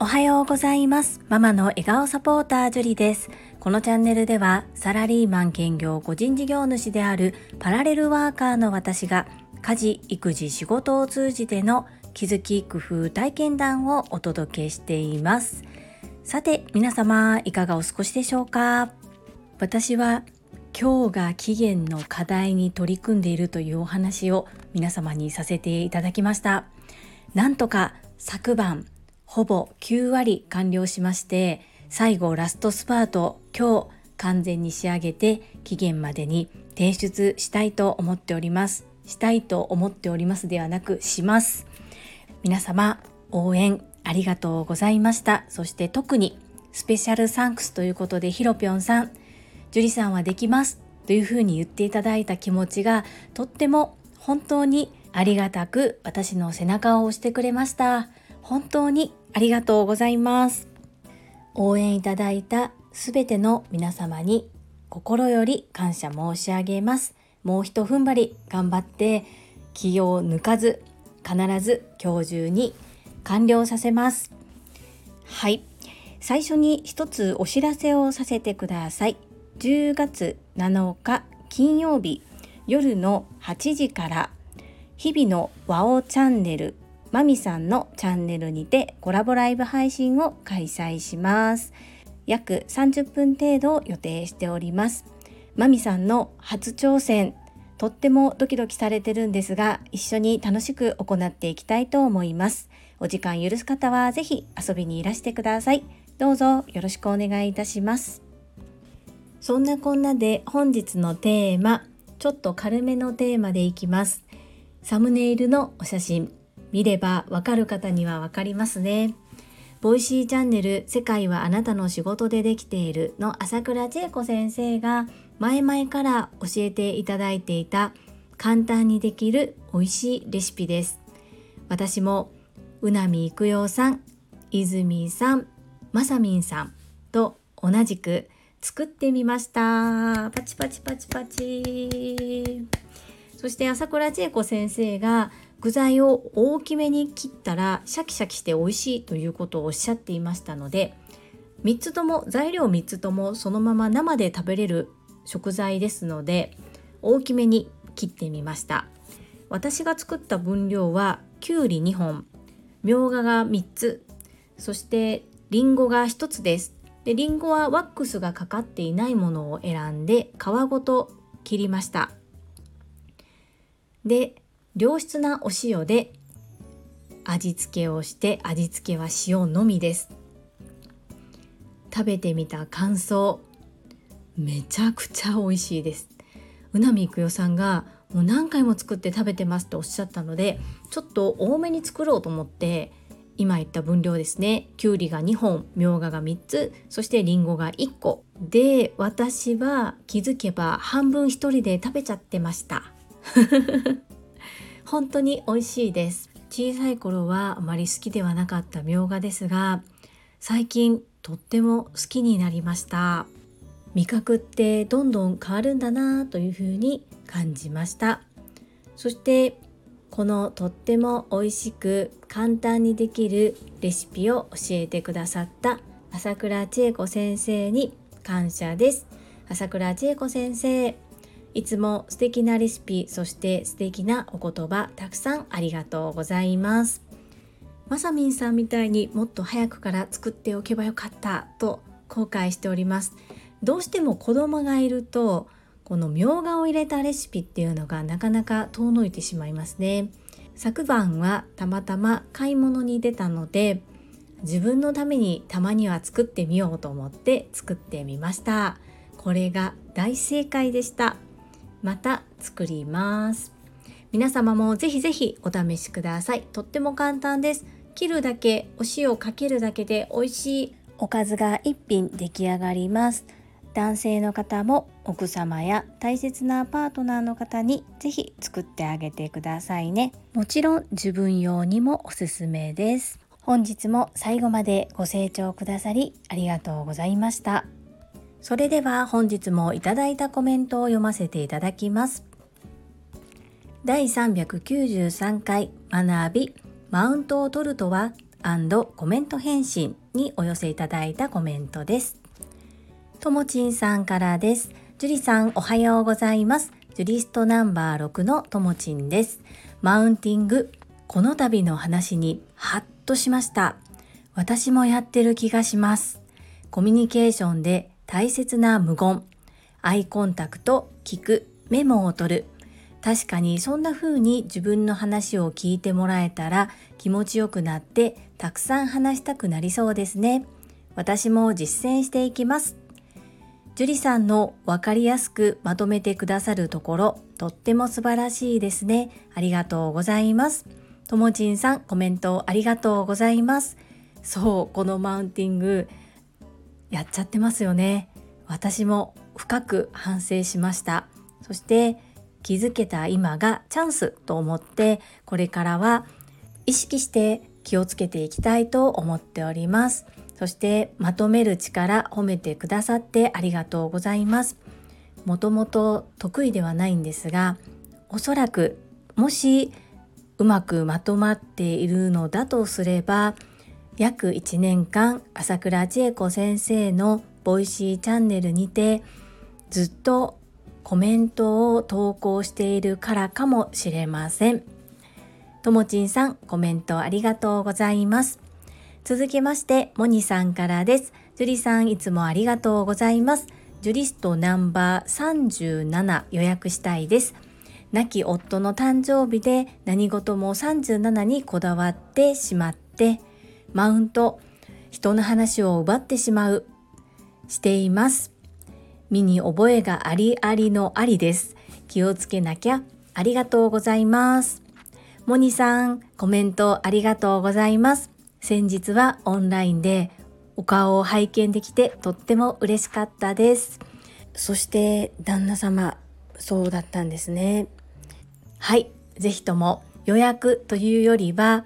おはようございます。ママの笑顔サポータージュリです。このチャンネルではサラリーマン兼業個人事業主であるパラレルワーカーの私が家事育児仕事を通じての気づき工夫体験談をお届けしています。さて皆様いかがお過ごしでしょうか？私は今日が期限の課題に取り組んでいるというお話を皆様にさせていただきました。なんとか昨晩ほぼ9割完了しまして最後ラストスパート今日完全に仕上げて期限までに提出したいと思っております。したいと思っておりますではなくします。皆様応援ありがとうございました。そして特にスペシャルサンクスということでひろぴょんさん、樹里さんはできますというふうに言っていただいた気持ちがとっても本当にありがたく私の背中を押してくれました。本当にありがとうございます。応援いただいたすべての皆様に心より感謝申し上げます。もうひと踏ん張り頑張って気を抜かず必ず今日中に完了させますはい最初に一つお知らせをさせてください10月7日金曜日夜の8時から日々の和オチャンネルマミさんのチャンネルにてコラボライブ配信を開催します約30分程度予定しておりますマミさんの初挑戦とってもドキドキされてるんですが一緒に楽しく行っていきたいと思いますお時間許す方はぜひ遊びにいらしてください。どうぞよろしくお願いいたします。そんなこんなで本日のテーマ、ちょっと軽めのテーマでいきます。サムネイルのお写真、見ればわかる方にはわかりますね。 Voicy チャンネル世界はあなたの仕事でできているの朝倉千恵子先生が前々から教えていただいていた簡単にできる美味しいレシピです。私もうなみいくようさん、泉さん、まさみんさんと同じく作ってみました。パチパチパチパチ。そして朝倉千恵子先生が具材を大きめに切ったらシャキシャキして美味しいということをおっしゃっていましたので3つとも材料3つともそのまま生で食べれる食材ですので大きめに切ってみました私が作った分量はきゅうり2本みょうがが3つそしてりんごが1つですでりんごはワックスがかかっていないものを選んで皮ごと切りました。で良質なお塩で味付けをして味付けは塩のみです。食べてみた感想。めちゃくちゃ美味しいです。うなみいくよさんがもう何回も作って食べてますっておっしゃったのでちょっと多めに作ろうと思って今言った分量ですね。きゅうりが2本みょうがが3つそしてりんごが1個。で私は気づけば半分一人で食べちゃってました。本当に美味しいです。小さい頃はあまり好きではなかったみょうがですが最近とっても好きになりました。味覚ってどんどん変わるんだなというふうに感じました。そしてこのとっても美味しく簡単にできるレシピを教えてくださった朝倉千恵子先生に感謝です。朝倉千恵子先生いつも素敵なレシピそして素敵なお言葉たくさんありがとうございます。まさみんさんみたいにもっと早くから作っておけばよかったと後悔しております。どうしても子供がいるとこのみょうがを入れたレシピっていうのがなかなか遠のいてしまいますね。昨晩はたまたま買い物に出たので自分のためにたまには作ってみようと思って作ってみました。これが大正解でした。また作ります。皆様もぜひぜひお試しください。とっても簡単です。切るだけお塩かけるだけで美味しい。おかずが一品出来上がります。男性の方も奥様や大切なパートナーの方にぜひ作ってあげてくださいね。もちろん自分用にもおすすめです。本日も最後までご清聴くださりありがとうございました。それでは本日もいただいたコメントを読ませていただきます。第393回学びマウントを取るとはコメント返信にお寄せいただいたコメントです。ともちんさんからです。ジュリさんおはようございます。ジュリストナンバー6のともちんです。マウンティング、この度の話にハッとしました。私もやってる気がします。コミュニケーションで大切な無言、アイコンタクト、聞く、メモを取る。確かにそんな風に自分の話を聞いてもらえたら気持ちよくなってたくさん話したくなりそうですね。私も実践していきます。樹里さんのわかりやすくまとめてくださるところ、とっても素晴らしいですね。ありがとうございます。ともちんさん、コメントありがとうございます。そう、このマウンティング、やっちゃってますよね私も深く反省しましたそして気づけた今がチャンスと思ってこれからは意識して気をつけていきたいと思っておりますそしてまとめる力褒めてくださってありがとうございますもともと得意ではないんですがおそらくもしうまくまとまっているのだとすれば約1年間朝倉千恵子先生の Voicy チャンネルにてずっとコメントを投稿しているからかもしれません。ともちんさん、コメントありがとうございます。続きまして、モニさんからです。ジュリさん、いつもありがとうございます。ジュリストナンバー37予約したいです。亡き夫の誕生日で何事も37にこだわってしまって、マウント、人の話を奪ってしまう、しています。身に覚えがありありのありです。気をつけなきゃ。ありがとうございます。モニさん、コメントありがとうございます。先日はオンラインでお顔を拝見できてとっても嬉しかったです。そして旦那様、そうだったんですね。はい、ぜひとも予約というよりは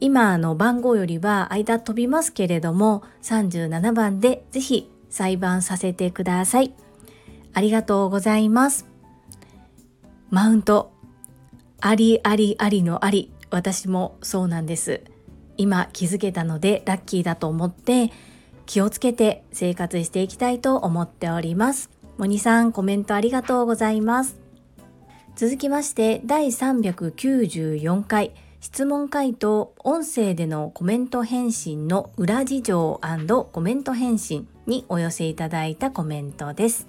今の番号よりは間飛びますけれども37番でぜひ裁判させてください。ありがとうございます。マウント、ありありありのあり、私もそうなんです。今気づけたのでラッキーだと思って気をつけて生活していきたいと思っております。モニさんコメントありがとうございます。続きまして第394回質問回答音声でのコメント返信の裏事情コメント返信にお寄せいただいたコメントです。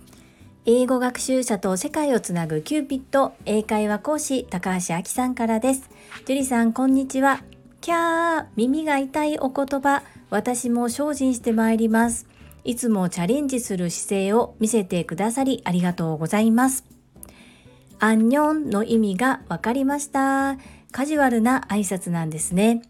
英語学習者と世界をつなぐキューピット英会話講師高橋明さんからです。樹里さんこんにちは。キャー耳が痛いお言葉私も精進してまいります。いつもチャレンジする姿勢を見せてくださりありがとうございます。アンニョンの意味がわかりました。カジュアルな挨拶なんですね。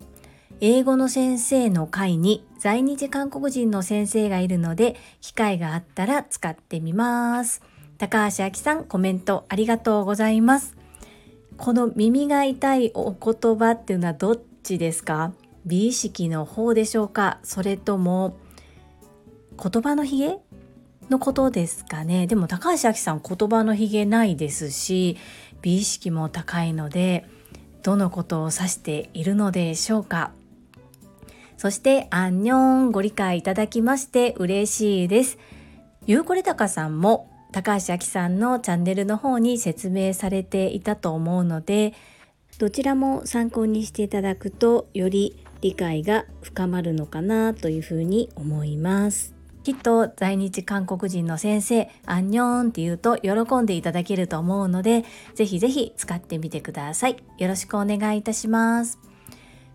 英語の先生の会に在日韓国人の先生がいるので、機会があったら使ってみます。高橋明さん、コメントありがとうございます。この耳が痛いお言葉っていうのはどっちですか？美意識の方でしょうか？それとも言葉のひげのことですかね？でも高橋明さん言葉のひげないですし美意識も高いのでどのことを指しているのでしょうか？そしてアンニョンご理解いただきまして嬉しいです。ゆうこれたかさんも高橋明さんのチャンネルの方に説明されていたと思うのでどちらも参考にしていただくとより理解が深まるのかなというふうに思いますきっと在日韓国人の先生、アンニョンって言うと喜んでいただけると思うので、ぜひぜひ使ってみてください。よろしくお願いいたします。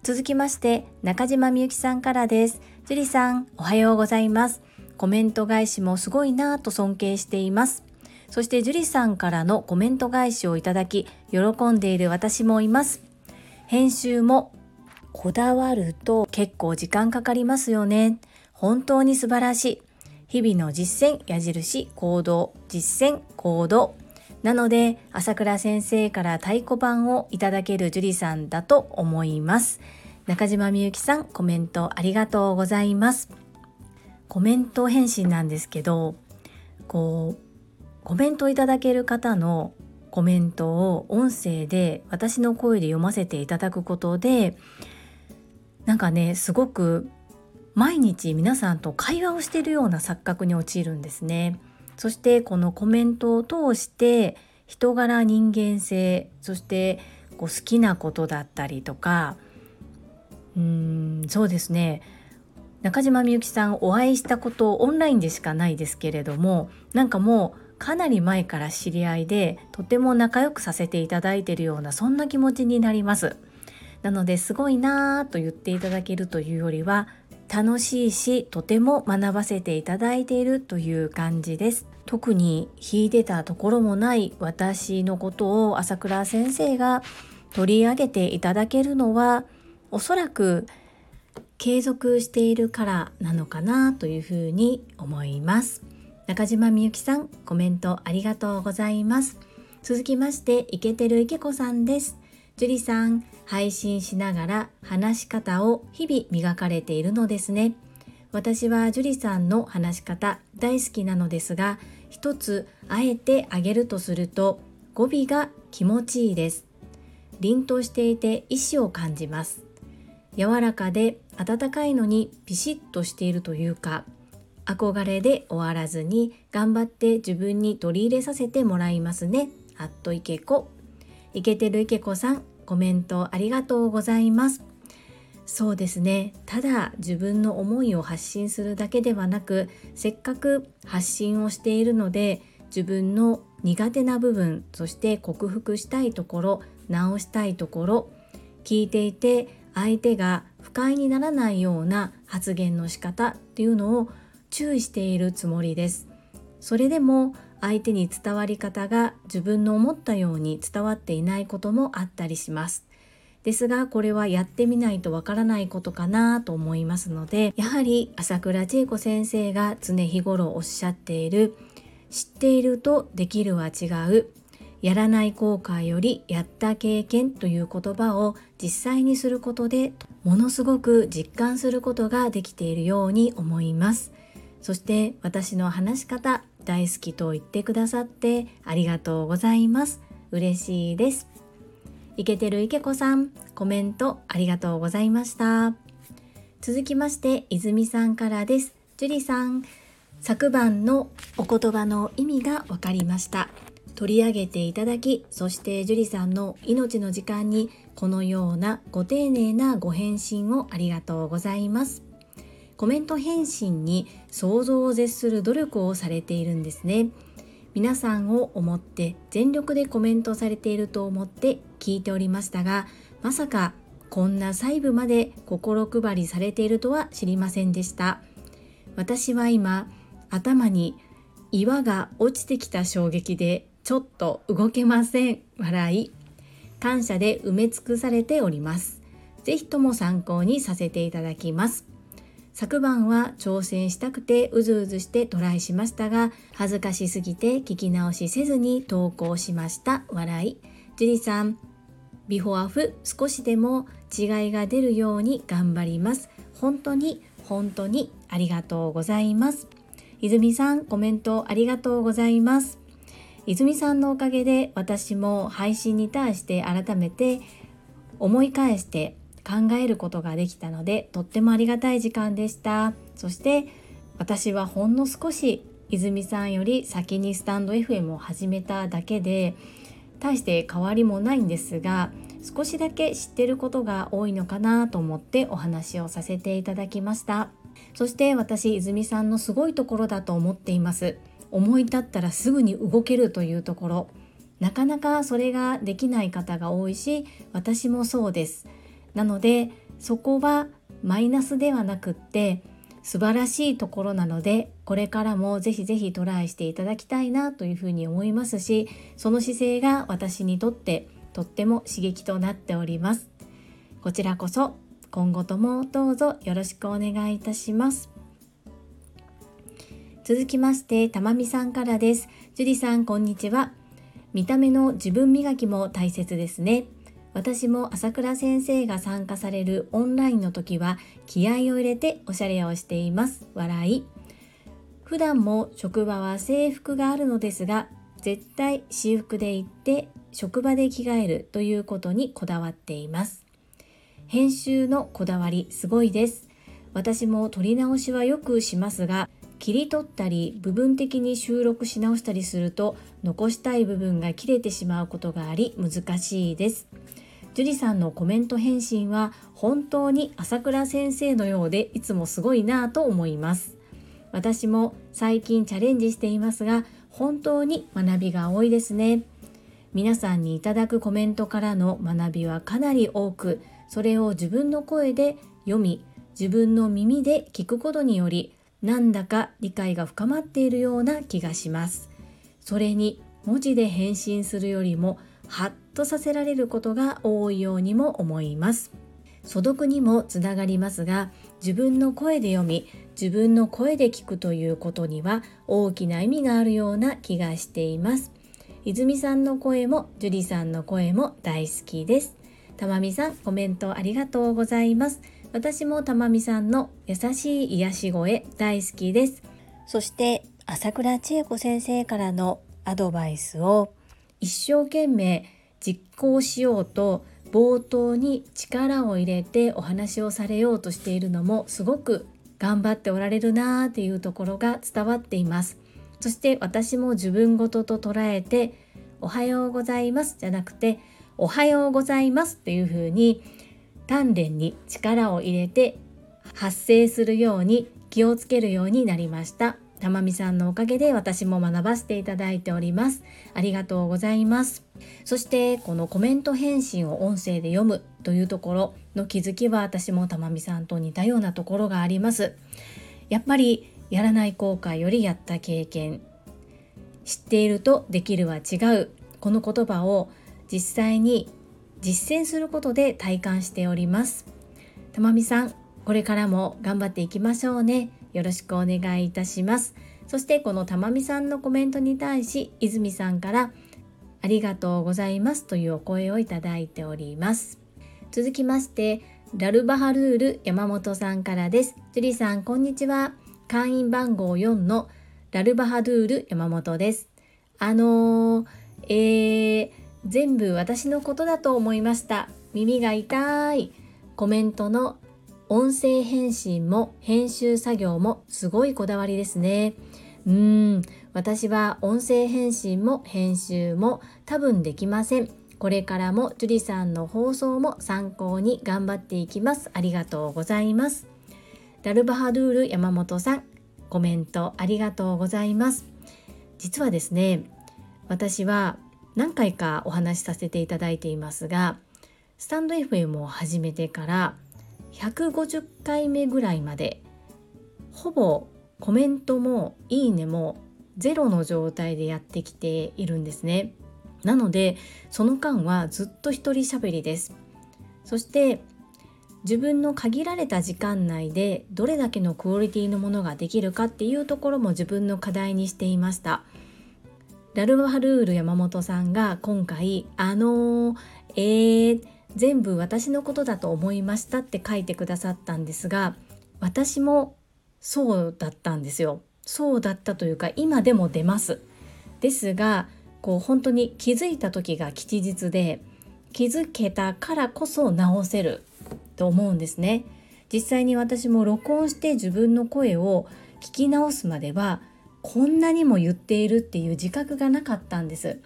続きまして、中島みゆきさんからです。樹里さん、おはようございます。コメント返しもすごいなぁと尊敬しています。そして樹里さんからのコメント返しをいただき、喜んでいる私もいます。編集もこだわると結構時間かかりますよね。本当に素晴らしい。日々の実践、矢印、行動、実践、行動。なので、朝倉先生から太鼓判をいただける樹里さんだと思います。中島みゆきさん、コメントありがとうございます。コメント返信なんですけど、こう、コメントいただける方のコメントを音声で私の声で読ませていただくことでなんかねすごく毎日皆さんと会話をしているような錯覚に陥るんですね。そしてこのコメントを通して人柄人間性そしてこう好きなことだったりとかうーんそうですね中島みゆきさんお会いしたことオンラインでしかないですけれどもなんかもうかなり前から知り合いでとても仲良くさせていただいているようなそんな気持ちになります。なのですごいなぁと言っていただけるというよりは楽しいしとても学ばせていただいているという感じです。特に秀でたところもない私のことを朝倉先生が取り上げていただけるのはおそらく継続しているからなのかなというふうに思います。中島みゆきさんコメントありがとうございます。続きましてイケてる池子さんです。樹里さん配信しながら話し方を日々磨かれているのですね。私は樹里さんの話し方大好きなのですが一つあえてあげるとすると語尾が気持ちいいです。凛としていて意志を感じます。柔らかで温かいのにピシッとしているというか憧れで終わらずに頑張って自分に取り入れさせてもらいますね。あっといけこいけてるいけこさんコメントありがとうございます。そうですね。ただ自分の思いを発信するだけではなくせっかく発信をしているので自分の苦手な部分そして克服したいところ直したいところ聞いていて相手が不快にならないような発言の仕方っていうのを注意しているつもりです。それでも相手に伝わり方が自分の思ったように伝わっていないこともあったりします。ですがこれはやってみないとわからないことかなと思いますのでやはり朝倉千恵子先生が常日頃おっしゃっている知っているとできるは違うやらない後悔よりやった経験という言葉を実際にすることでものすごく実感することができているように思います。そして私の話し方大好きと言ってくださってありがとうございます。嬉しいです。いけてるいけこさんコメントありがとうございました。続きまして泉さんからです。樹里さん昨晩のお言葉の意味が分かりました。取り上げていただきそして樹里さんの命の時間にこのようなご丁寧なご返信をありがとうございます。コメント返信に想像を絶する努力をされているんですね。皆さんを思って全力でコメントされていると思って聞いておりましたがまさかこんな細部まで心配りされているとは知りませんでした。私は今頭に岩が落ちてきた衝撃でちょっと動けません。笑い。感謝で埋め尽くされております。ぜひとも参考にさせていただきます。昨晩は挑戦したくてうずうずしてトライしましたが恥ずかしすぎて聞き直しせずに投稿しました。笑い。ジュリさんビフォアフ少しでも違いが出るように頑張ります。本当に本当にありがとうございます。泉さんコメントありがとうございます。泉さんのおかげで私も配信に対して改めて思い返して考えることができたのでとってもありがたい時間でした。そして私はほんの少し泉さんより先にスタンド FM を始めただけで大して変わりもないんですが少しだけ知ってることが多いのかなと思ってお話をさせていただきました。そして私泉さんのすごいところだと思っています。思い立ったらすぐに動けるというところ。なかなかそれができない方が多いし私もそうです。なのでそこはマイナスではなくって素晴らしいところなのでこれからもぜひぜひトライしていただきたいなというふうに思いますしその姿勢が私にとってとっても刺激となっておりますこちらこそ今後ともどうぞよろしくお願いいたします続きまして、たまみさんからです。樹里さん、こんにちは。見た目の自分磨きも大切ですね。私も朝倉先生が参加されるオンラインの時は気合を入れておしゃれをしています。笑い。普段も職場は制服があるのですが、絶対私服で行って職場で着替えるということにこだわっています編集のこだわりすごいです私も撮り直しはよくしますが切り取ったり部分的に収録し直したりすると残したい部分が切れてしまうことがあり難しいです樹里さんのコメント返信は本当に朝倉先生のようでいつもすごいなぁと思います。私も最近チャレンジしていますが本当に学びが多いですね。皆さんにいただくコメントからの学びはかなり多くそれを自分の声で読み自分の耳で聞くことによりなんだか理解が深まっているような気がします。それに文字で返信するよりもハッとさせられることが多いようにも思います。素読にもつながりますが自分の声で読み自分の声で聞くということには大きな意味があるような気がしています。泉さんの声も樹里さんの声も大好きです。たまみさんコメントありがとうございます。私もたまみさんの優しい癒し声大好きです。そして朝倉千恵子先生からのアドバイスを一生懸命実行しようと冒頭に力を入れてお話をされようとしているのもすごく頑張っておられるなーっていうところが伝わっています。そして私も自分ごとと捉えておはようございますじゃなくておはようございますっていう風に鍛錬に力を入れて発声するように気をつけるようになりました。たまみさんのおかげで私も学ばせていただいております。ありがとうございます。そしてこのコメント返信を音声で読むというところの気づきは私もたまみさんと似たようなところがあります。やっぱりやらない後悔よりやった経験知っているとできるは違う。この言葉を実際に実践することで体感しております。たまみさんこれからも頑張っていきましょうね。よろしくお願いいたします。そしてこのたまみさんのコメントに対し泉さんからありがとうございますというお声をいただいております。続きましてラルバハルール山本さんからです。ジュリさんこんにちは。会員番号4のラルバハドゥール山本です。あのー、えー、全部私のことだと思いました。耳が痛い。コメントの音声返信も編集作業もすごいこだわりですね。うーん。私は音声返信も編集も多分できません。これからも樹里さんの放送も参考に頑張っていきます。ありがとうございます。ダルバハドゥール山本さんコメントありがとうございます。実はですね私は何回かお話しさせていただいていますがスタンド FM を始めてから150回目ぐらいまでほぼコメントもいいねもゼロの状態でやってきているんですね。なのでその間はずっと一人喋りです。そして自分の限られた時間内でどれだけのクオリティのものができるかっていうところも自分の課題にしていました。ラルバハルール山本さんが今回あのー、えー、全部私のことだと思いましたって書いてくださったんですが私もそうだったんですよ。そうだったというか今でも出ます。ですがこう本当に気づいた時が吉日で気づけたからこそ直せると思うんですね。実際に私も録音して自分の声を聞き直すまではこんなにも言っているっていう自覚がなかったんです。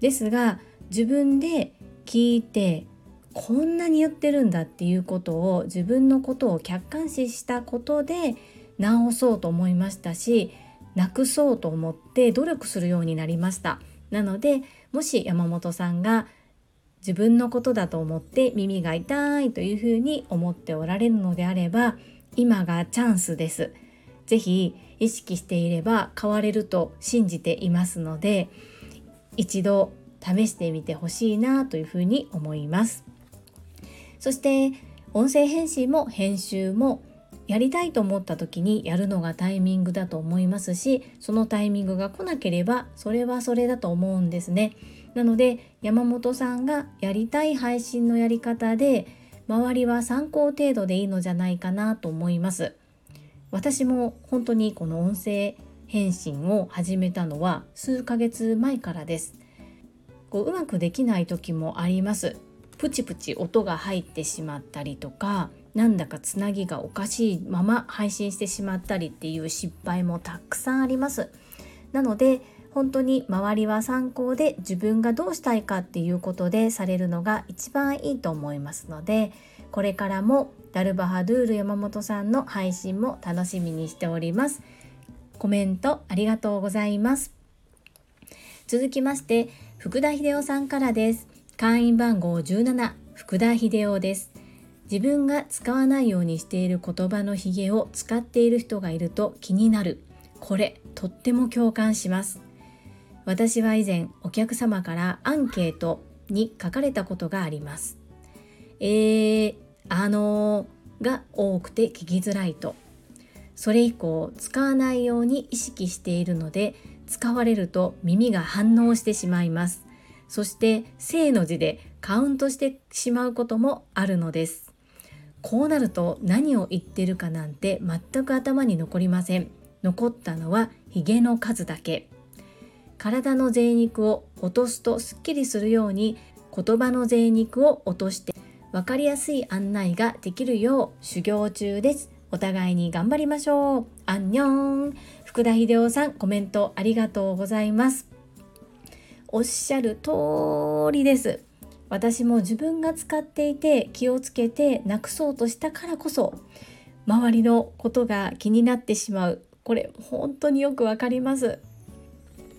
ですが自分で聞いてこんなに言ってるんだっていうことを自分のことを客観視したことで直そうと思いましたしなくそうと思って努力するようになりましたなのでもし山本さんが自分のことだと思って耳が痛いというふうに思っておられるのであれば今がチャンスです。ぜひ意識していれば変われると信じていますので一度試してみてほしいなというふうに思いますそして音声編集も編集もやりたいと思った時にやるのがタイミングだと思いますしそのタイミングが来なければそれはそれだと思うんですね。なので山本さんがやりたい配信のやり方で周りは参考程度でいいのじゃないかなと思います。私も本当にこの音声返信を始めたのは数ヶ月前からです。こううまくできない時もあります。プチプチ音が入ってしまったりとかなんだかつなぎがおかしいまま配信してしまったりっていう失敗もたくさんあります。なので本当に周りは参考で自分がどうしたいかっていうことでされるのが一番いいと思いますのでこれからもダルバハドゥール山本さんの配信も楽しみにしております。コメントありがとうございます。続きまして福田秀夫さんからです。会員番号17福田秀夫です。自分が使わないようにしている言葉のヒゲを使っている人がいると気になる。これとっても共感します。私は以前お客様からアンケートに書かれたことがあります。えー、あのー、が多くて聞きづらいと。それ以降使わないように意識しているので使われると耳が反応してしまいます。そして正の字でカウントしてしまうこともあるのです。こうなると何を言ってるかなんて全く頭に残りません。残ったのはヒゲの数だけ。体の贅肉を落とすとすっきりするように言葉の贅肉を落として分かりやすい案内ができるよう修行中です。お互いに頑張りましょう。アンニョン。福田秀夫さんコメントありがとうございます。おっしゃる通りです。私も自分が使っていて気をつけてなくそうとしたからこそ周りのことが気になってしまう。これ本当によくわかります。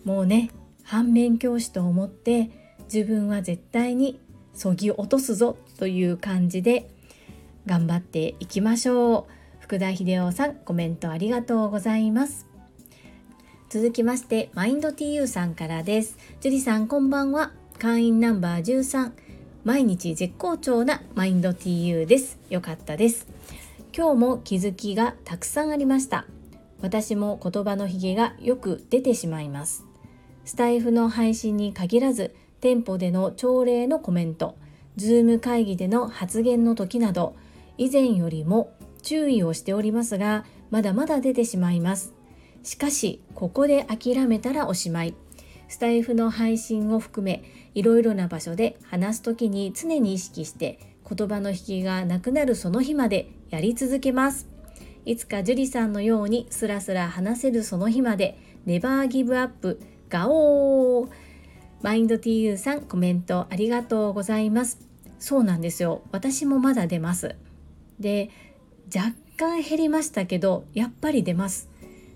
もうね反面教師と思って自分は絶対にそぎ落とすぞという感じで頑張っていきましょう。福田秀夫さんコメントありがとうございます。続きましてマインド TU さんからです。樹里さんこんばんは。会員ナンバー13毎日絶好調なマインド TU です。よかったです。今日も気づきがたくさんありました。私も言葉のひげがよく出てしまいます。スタイフの配信に限らず店舗での朝礼のコメント、ズーム会議での発言の時など、以前よりも注意をしておりますが、まだまだ出てしまいます。しかし、ここで諦めたらおしまい。スタイフの配信を含め、いろいろな場所で話す時に常に意識して、言葉の引きがなくなるその日までやり続けます。いつか樹里さんのようにスラスラ話せるその日まで、ネバーギブアップ、ガオーマインド TU さんコメントありがとうございます。そうなんですよ。私もまだ出ます。で若干減りましたけどやっぱり出ます。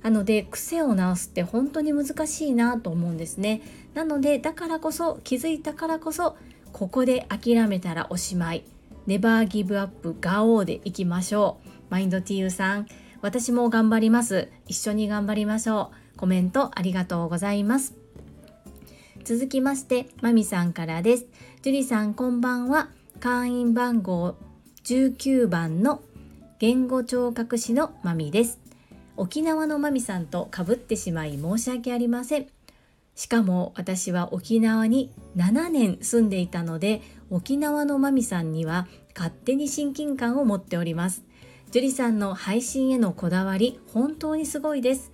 なので癖を直すって本当に難しいなと思うんですねなのでだからこそ気づいたからこそここで諦めたらおしまいネバーギブアップガオーでいきましょうマインド TU さん私も頑張ります一緒に頑張りましょうコメントありがとうございます続きまして、まみさんからです。樹里さんこんばんは。会員番号19番の言語聴覚士のまみです。沖縄のまみさんとかぶってしまい申し訳ありません。しかも私は沖縄に7年住んでいたので沖縄のまみさんには勝手に親近感を持っております。樹里さんの配信へのこだわり本当にすごいです。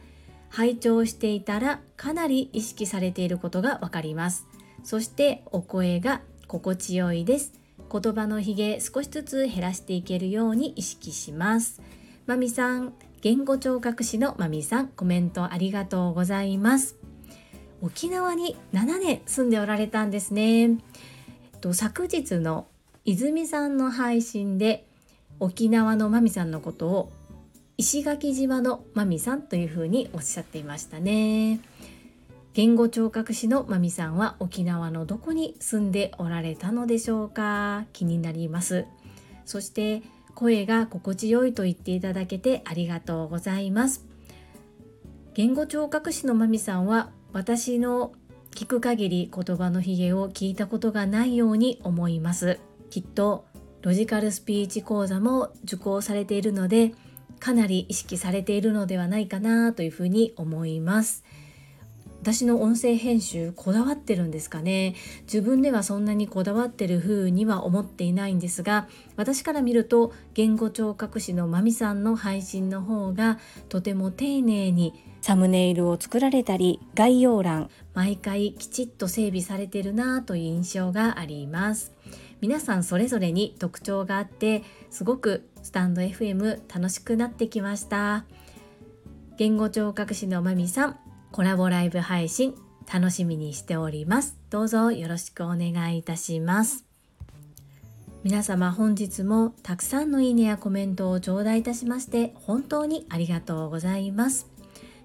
拝聴していたらかなり意識されていることがわかりますそしてお声が心地よいです言葉のひげ少しずつ減らしていけるように意識しますまみさん言語聴覚士のまみさんコメントありがとうございます。沖縄に7年住んでおられたんですね。えっと昨日の泉さんの配信で沖縄のまみさんのことを石垣島のまみさんというふうにおっしゃっていましたね。言語聴覚士のまみさんは沖縄のどこに住んでおられたのでしょうか？気になります。そして声が心地よいと言っていただけてありがとうございます。言語聴覚士のまみさんは私の聞く限り言葉のひげを聞いたことがないように思います。きっとロジカルスピーチ講座も受講されているのでかなり意識されているのではないかなというふうに思います。私の音声編集こだわってるんですかね？自分ではそんなにこだわってる風には思っていないんですが私から見ると言語聴覚士のまみさんの配信の方がとても丁寧にサムネイルを作られたり概要欄。毎回きちっと整備されてるなという印象があります。皆さんそれぞれに特徴があってすごくスタンド FM 楽しくなってきました。言語聴覚士のまみさんコラボライブ配信楽しみにしております。どうぞよろしくお願いいたします。皆様本日もたくさんのいいねやコメントを頂戴いたしまして本当にありがとうございます。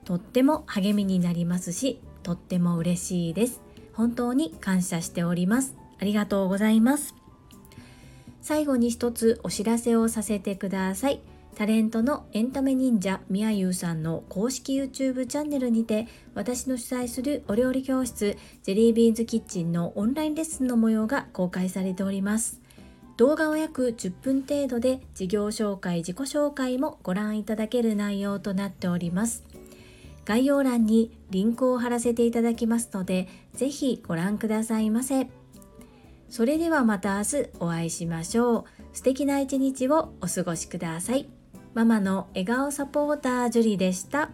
とっても励みになりますし、とっても嬉しいです。本当に感謝しております。ありがとうございます。最後に一つお知らせをさせてください。タレントのエンタメ忍者みやゆうさんの公式 YouTube チャンネルにて私の主催するお料理教室ジェリービーンズキッチンのオンラインレッスンの模様が公開されております。動画は約10分程度で事業紹介自己紹介もご覧いただける内容となっております。概要欄にリンクを貼らせていただきますのでぜひご覧くださいませ。それではまた明日お会いしましょう。素敵な一日をお過ごしください。ママの笑顔サポータージュリでした。